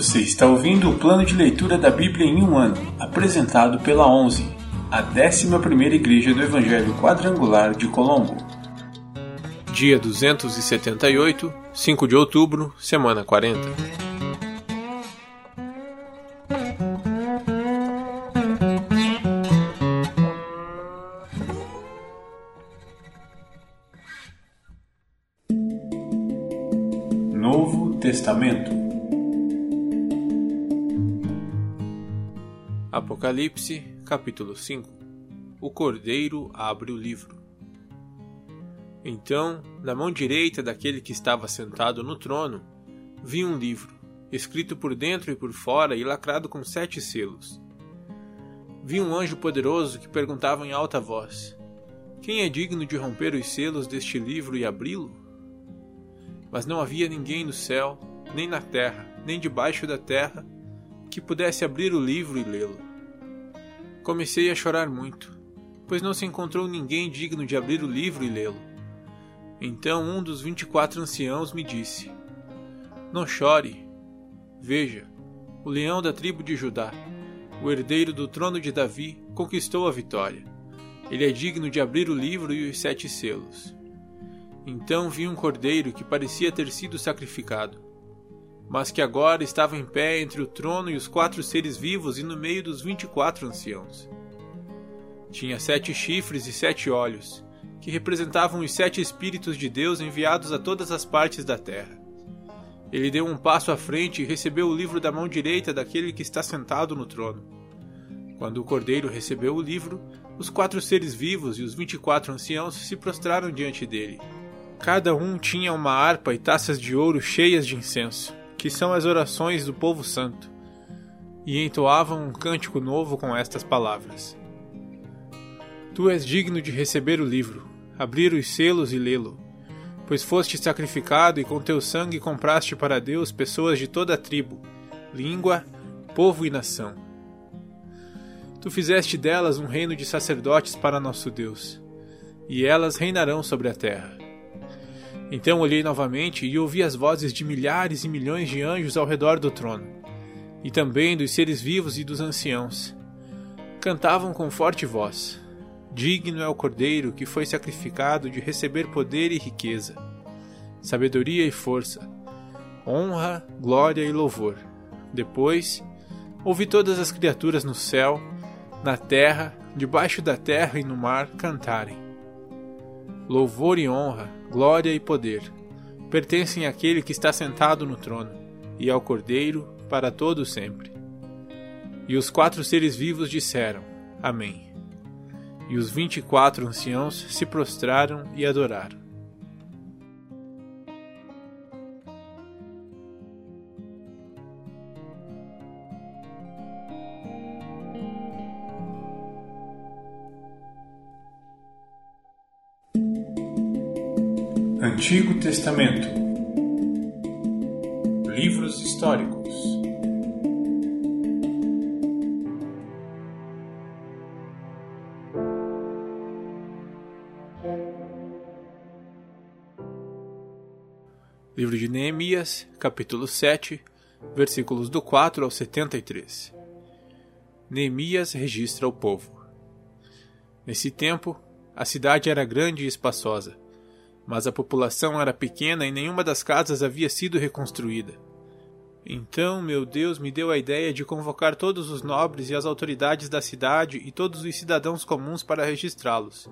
Você está ouvindo o plano de leitura da Bíblia em um ano, apresentado pela 11, a 11ª Igreja do Evangelho Quadrangular de Colombo. Dia 278, 5 de outubro, semana 40. Novo Testamento Apocalipse, capítulo 5 O cordeiro abre o livro. Então, na mão direita daquele que estava sentado no trono, vi um livro, escrito por dentro e por fora e lacrado com sete selos. Vi um anjo poderoso que perguntava em alta voz: Quem é digno de romper os selos deste livro e abri-lo? Mas não havia ninguém no céu, nem na terra, nem debaixo da terra que pudesse abrir o livro e lê-lo. Comecei a chorar muito, pois não se encontrou ninguém digno de abrir o livro e lê-lo. Então um dos vinte e quatro anciãos me disse: Não chore. Veja, o leão da tribo de Judá, o herdeiro do trono de Davi, conquistou a vitória. Ele é digno de abrir o livro e os sete selos. Então vi um cordeiro que parecia ter sido sacrificado mas que agora estava em pé entre o trono e os quatro seres vivos e no meio dos vinte e quatro anciãos. Tinha sete chifres e sete olhos, que representavam os sete Espíritos de Deus enviados a todas as partes da terra. Ele deu um passo à frente e recebeu o livro da mão direita daquele que está sentado no trono. Quando o cordeiro recebeu o livro, os quatro seres vivos e os vinte e quatro anciãos se prostraram diante dele. Cada um tinha uma harpa e taças de ouro cheias de incenso que são as orações do povo santo, e entoavam um cântico novo com estas palavras: Tu és digno de receber o livro, abrir os selos e lê-lo, pois foste sacrificado e com teu sangue compraste para Deus pessoas de toda a tribo, língua, povo e nação. Tu fizeste delas um reino de sacerdotes para nosso Deus, e elas reinarão sobre a terra. Então olhei novamente e ouvi as vozes de milhares e milhões de anjos ao redor do trono, e também dos seres vivos e dos anciãos. Cantavam com forte voz: Digno é o Cordeiro que foi sacrificado de receber poder e riqueza, sabedoria e força, honra, glória e louvor. Depois, ouvi todas as criaturas no céu, na terra, debaixo da terra e no mar cantarem: Louvor e honra glória e poder pertencem àquele que está sentado no trono e ao Cordeiro para todo sempre. E os quatro seres vivos disseram: Amém. E os vinte e quatro anciãos se prostraram e adoraram. Antigo Testamento Livros históricos Livro de Neemias, capítulo 7, versículos do 4 ao 73. Neemias registra o povo. Nesse tempo, a cidade era grande e espaçosa mas a população era pequena e nenhuma das casas havia sido reconstruída. Então meu Deus me deu a ideia de convocar todos os nobres e as autoridades da cidade e todos os cidadãos comuns para registrá-los.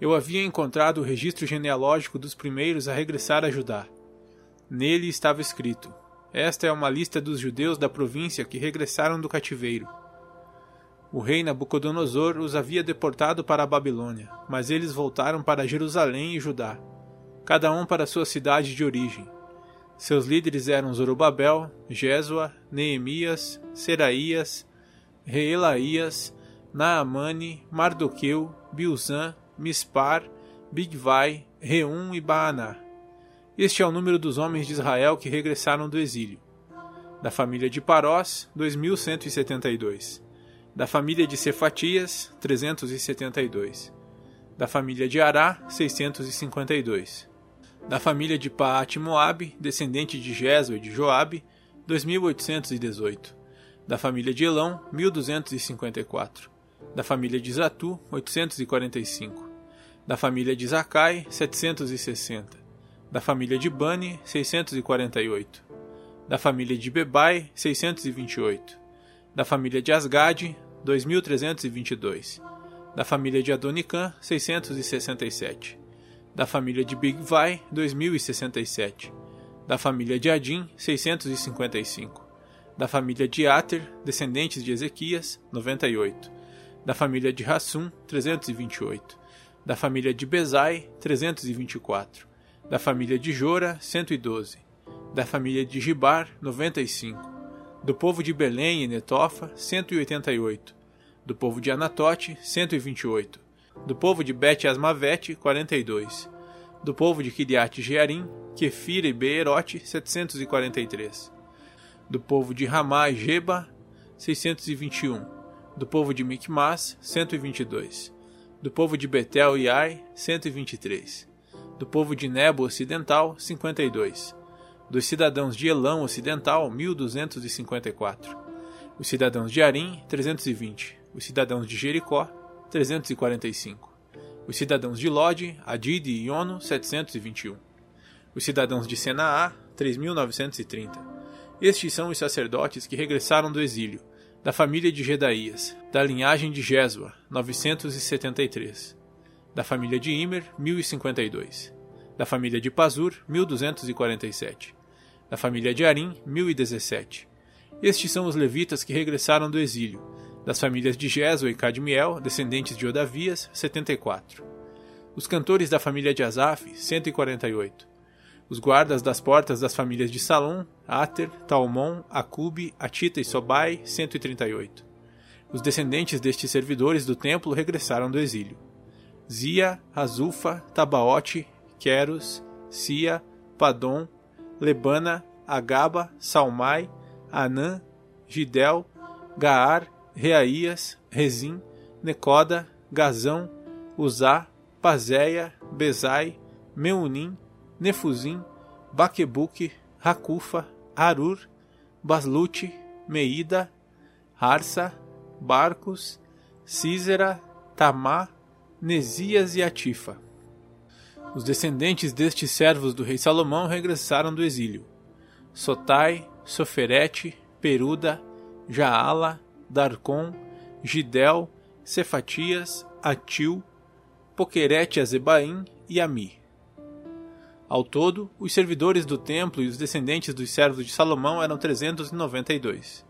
Eu havia encontrado o registro genealógico dos primeiros a regressar a Judá. Nele estava escrito: Esta é uma lista dos judeus da província que regressaram do cativeiro. O rei Nabucodonosor os havia deportado para a Babilônia, mas eles voltaram para Jerusalém e Judá, cada um para sua cidade de origem. Seus líderes eram Zorobabel, Jesua, Neemias, Seraías, Reelaías, Naamane, Mardoqueu, Bilzã, Mispar, Bigvai, Reum e Baaná. Este é o número dos homens de Israel que regressaram do exílio. Da família de Parós, 2172 da família de Cefatias, 372, da família de Ará, 652, da família de Paat Moabe, descendente de Jesu e de Joabe, 2818. Da família de Elão, 1254. Da família de Zatu, 845. Da família de Zacai, 760. Da família de Bani, 648. Da família de Bebai, 628. Da família de Asgad, 2322. Da família de Adonicam, 667. Da família de Bigvai, 2067 da família de Adim, 655. Da família de Ater, descendentes de Ezequias, 98. Da família de Hassum, 328. Da família de Bezai, 324. Da família de Jora, 112. Da família de Gibar, 95. Do povo de Belém e Netofa, 188. Do povo de Anatote, 128. Do povo de Bet Asmavete, 42. Do povo de Kiriat Jearim, Kefira e Beerote, 743. Do povo de Ramá e Geba, 621. Do povo de Micmas, 122. Do povo de Betel e Ai, 123. Do povo de Nebo Ocidental, 52. Dos cidadãos de Elão Ocidental, 1254. Os cidadãos de Arim, 320. Os cidadãos de Jericó, 345. Os cidadãos de Lodi, Adid e Iono, 721 os cidadãos de Senaá, 3.930. Estes são os sacerdotes que regressaram do exílio, da família de Gedaías, da linhagem de Jesua, 973, da família de Imer, 1052, da família de Pazur, 1247, da família de Arim, 1017. Estes são os levitas que regressaram do exílio, das famílias de Jesua e Cadmiel, descendentes de Odavias, 74. Os cantores da família de Asaf, 148 os guardas das portas das famílias de Salom, Ater, Talmon, Acube, Atita e Sobai, 138. Os descendentes destes servidores do templo regressaram do exílio. Zia, Azufa, Tabaote, Queros, Sia, Padom, Lebana, Agaba, Salmai, Anã, Gidel, Gaar, Reaías, Rezim, Necoda, Gazão, Uzá, Pazéia, Bezai, Meunim, Nefuzim, Baquebuque, Racufa, Arur, Baslute, Meida, Harsa, Barcos, Císera, Tamá, Nesias e Atifa. Os descendentes destes servos do rei Salomão regressaram do exílio. Sotai, Soferete, Peruda, Jaala, Darcon, Gidel, Cefatias, Atil, Poquerete Azebaim e Ami. Ao todo, os servidores do templo e os descendentes dos servos de Salomão eram 392.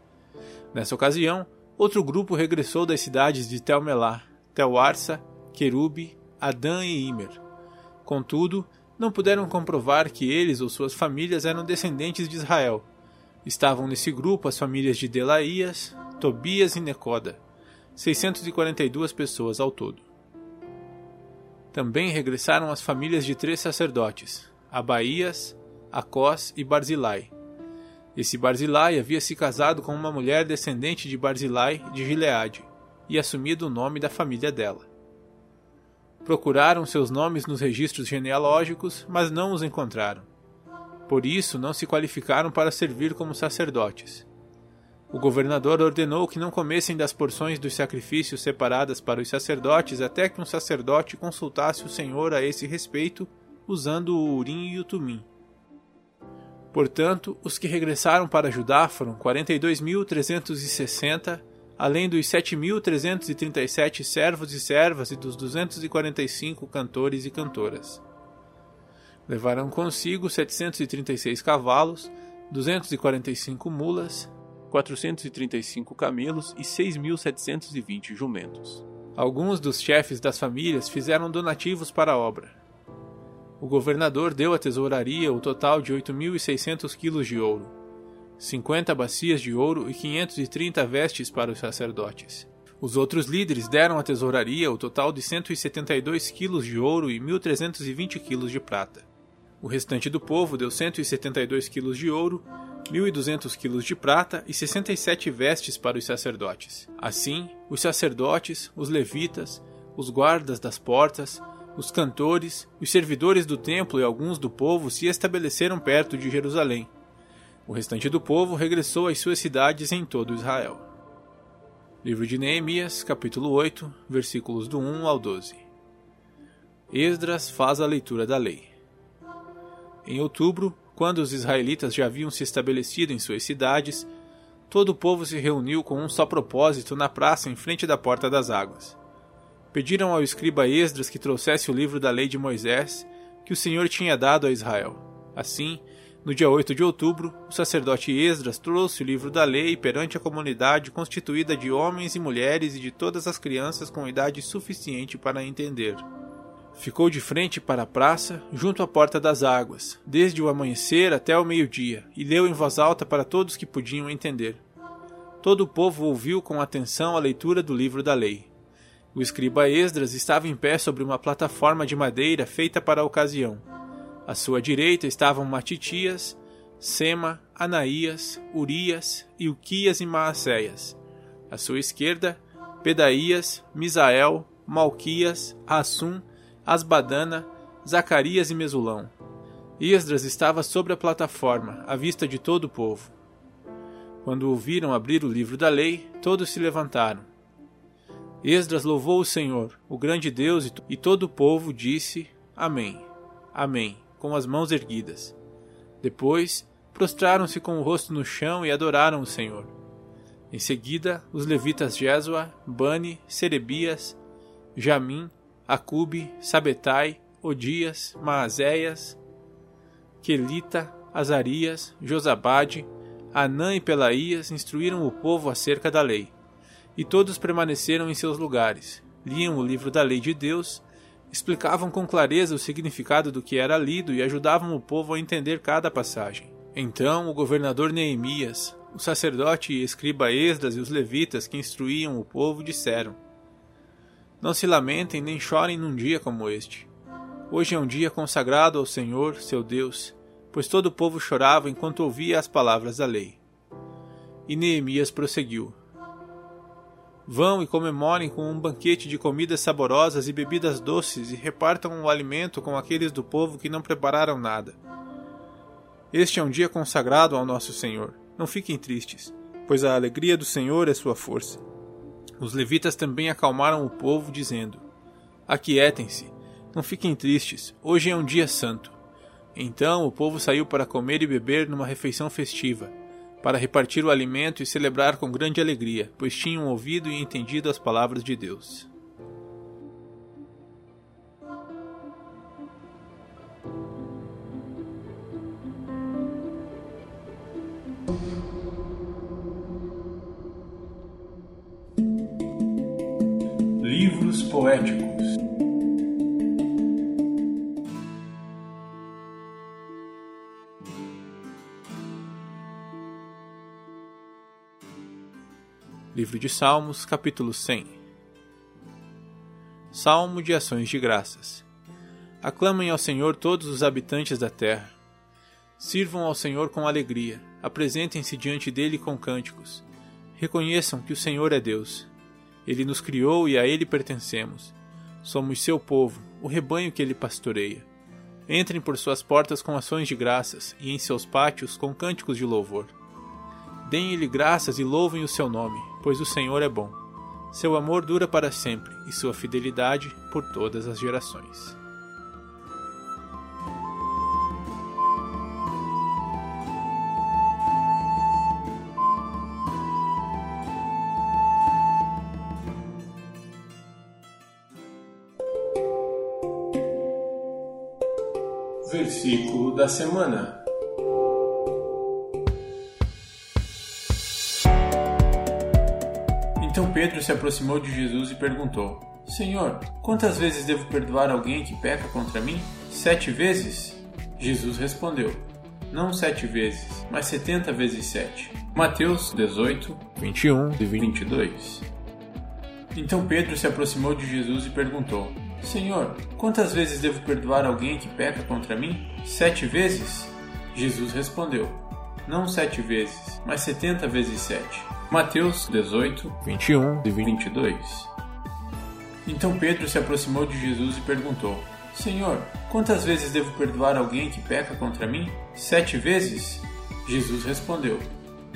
Nessa ocasião, outro grupo regressou das cidades de Telmelá, Telarsa, Querube, Adã e Imer. Contudo, não puderam comprovar que eles ou suas famílias eram descendentes de Israel. Estavam nesse grupo as famílias de Delaías, Tobias e Necoda, 642 pessoas ao todo. Também regressaram as famílias de três sacerdotes, Abaías, Acós e Barzilai. Esse Barzilai havia se casado com uma mulher descendente de Barzilai de Gileade e assumido o nome da família dela. Procuraram seus nomes nos registros genealógicos, mas não os encontraram. Por isso, não se qualificaram para servir como sacerdotes. O governador ordenou que não comessem das porções dos sacrifícios separadas para os sacerdotes até que um sacerdote consultasse o Senhor a esse respeito usando o Urim e o Tumim. Portanto, os que regressaram para Judá foram 42.360, além dos 7.337 servos e servas e dos 245 cantores e cantoras. Levaram consigo 736 cavalos, 245 mulas, 435 camelos e 6.720 jumentos. Alguns dos chefes das famílias fizeram donativos para a obra, o governador deu à tesouraria o total de 8.600 quilos de ouro, 50 bacias de ouro e 530 vestes para os sacerdotes. Os outros líderes deram à tesouraria o total de 172 quilos de ouro e 1.320 quilos de prata. O restante do povo deu 172 quilos de ouro, 1.200 quilos de prata e 67 vestes para os sacerdotes. Assim, os sacerdotes, os levitas, os guardas das portas, os cantores, os servidores do templo e alguns do povo se estabeleceram perto de Jerusalém. O restante do povo regressou às suas cidades em todo Israel. Livro de Neemias, capítulo 8, versículos do 1 ao 12. Esdras faz a leitura da lei. Em outubro, quando os israelitas já haviam se estabelecido em suas cidades, todo o povo se reuniu com um só propósito na praça em frente da porta das águas. Pediram ao escriba Esdras que trouxesse o livro da lei de Moisés que o Senhor tinha dado a Israel. Assim, no dia 8 de outubro, o sacerdote Esdras trouxe o livro da lei perante a comunidade constituída de homens e mulheres e de todas as crianças com idade suficiente para entender. Ficou de frente para a praça, junto à porta das águas, desde o amanhecer até o meio-dia, e leu em voz alta para todos que podiam entender. Todo o povo ouviu com atenção a leitura do livro da lei. O escriba Esdras estava em pé sobre uma plataforma de madeira feita para a ocasião à sua direita estavam Matitias, Sema, Anaías, Urias, Ilquias e Maacéias. À sua esquerda, Pedaías, Misael, Malquias, Assum, Asbadana, Zacarias e Mesulão. Esdras estava sobre a plataforma, à vista de todo o povo. Quando ouviram abrir o livro da lei, todos se levantaram. Esdras louvou o Senhor, o grande Deus, e todo o povo disse: Amém. Amém com as mãos erguidas. Depois, prostraram-se com o rosto no chão e adoraram o Senhor. Em seguida, os levitas Jesua, Bani, Serebias, Jamim, Acube, Sabetai, Odias, Maazéias, Quelita, Azarias, Josabade, Anã e Pelaías instruíram o povo acerca da lei. E todos permaneceram em seus lugares, liam o livro da lei de Deus explicavam com clareza o significado do que era lido e ajudavam o povo a entender cada passagem. Então o governador Neemias, o sacerdote e escriba Esdras e os levitas que instruíam o povo disseram: Não se lamentem nem chorem num dia como este. Hoje é um dia consagrado ao Senhor, seu Deus, pois todo o povo chorava enquanto ouvia as palavras da lei. E Neemias prosseguiu: Vão e comemorem com um banquete de comidas saborosas e bebidas doces e repartam o alimento com aqueles do povo que não prepararam nada. Este é um dia consagrado ao nosso Senhor. Não fiquem tristes, pois a alegria do Senhor é sua força. Os levitas também acalmaram o povo, dizendo: Aquietem-se, não fiquem tristes, hoje é um dia santo. Então o povo saiu para comer e beber numa refeição festiva para repartir o alimento e celebrar com grande alegria, pois tinham ouvido e entendido as palavras de Deus. Livro de Salmos, capítulo 100 Salmo de Ações de Graças Aclamem ao Senhor todos os habitantes da terra. Sirvam ao Senhor com alegria, apresentem-se diante dele com cânticos. Reconheçam que o Senhor é Deus. Ele nos criou e a ele pertencemos. Somos seu povo, o rebanho que ele pastoreia. Entrem por suas portas com ações de graças e em seus pátios com cânticos de louvor. Deem-lhe graças e louvem o seu nome, pois o Senhor é bom. Seu amor dura para sempre e sua fidelidade por todas as gerações. Versículo da semana. Então Pedro se aproximou de Jesus e perguntou: Senhor, quantas vezes devo perdoar alguém que peca contra mim? Sete vezes? Jesus respondeu: Não sete vezes, mas setenta vezes sete. Mateus 18, 21 e 22. Então Pedro se aproximou de Jesus e perguntou: Senhor, quantas vezes devo perdoar alguém que peca contra mim? Sete vezes? Jesus respondeu: Não sete vezes, mas setenta vezes sete. Mateus 18, 21 e 22. Então Pedro se aproximou de Jesus e perguntou: Senhor, quantas vezes devo perdoar alguém que peca contra mim? Sete vezes? Jesus respondeu: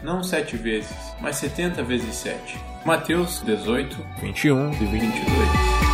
Não sete vezes, mas setenta vezes sete. Mateus 18, 21 e 22.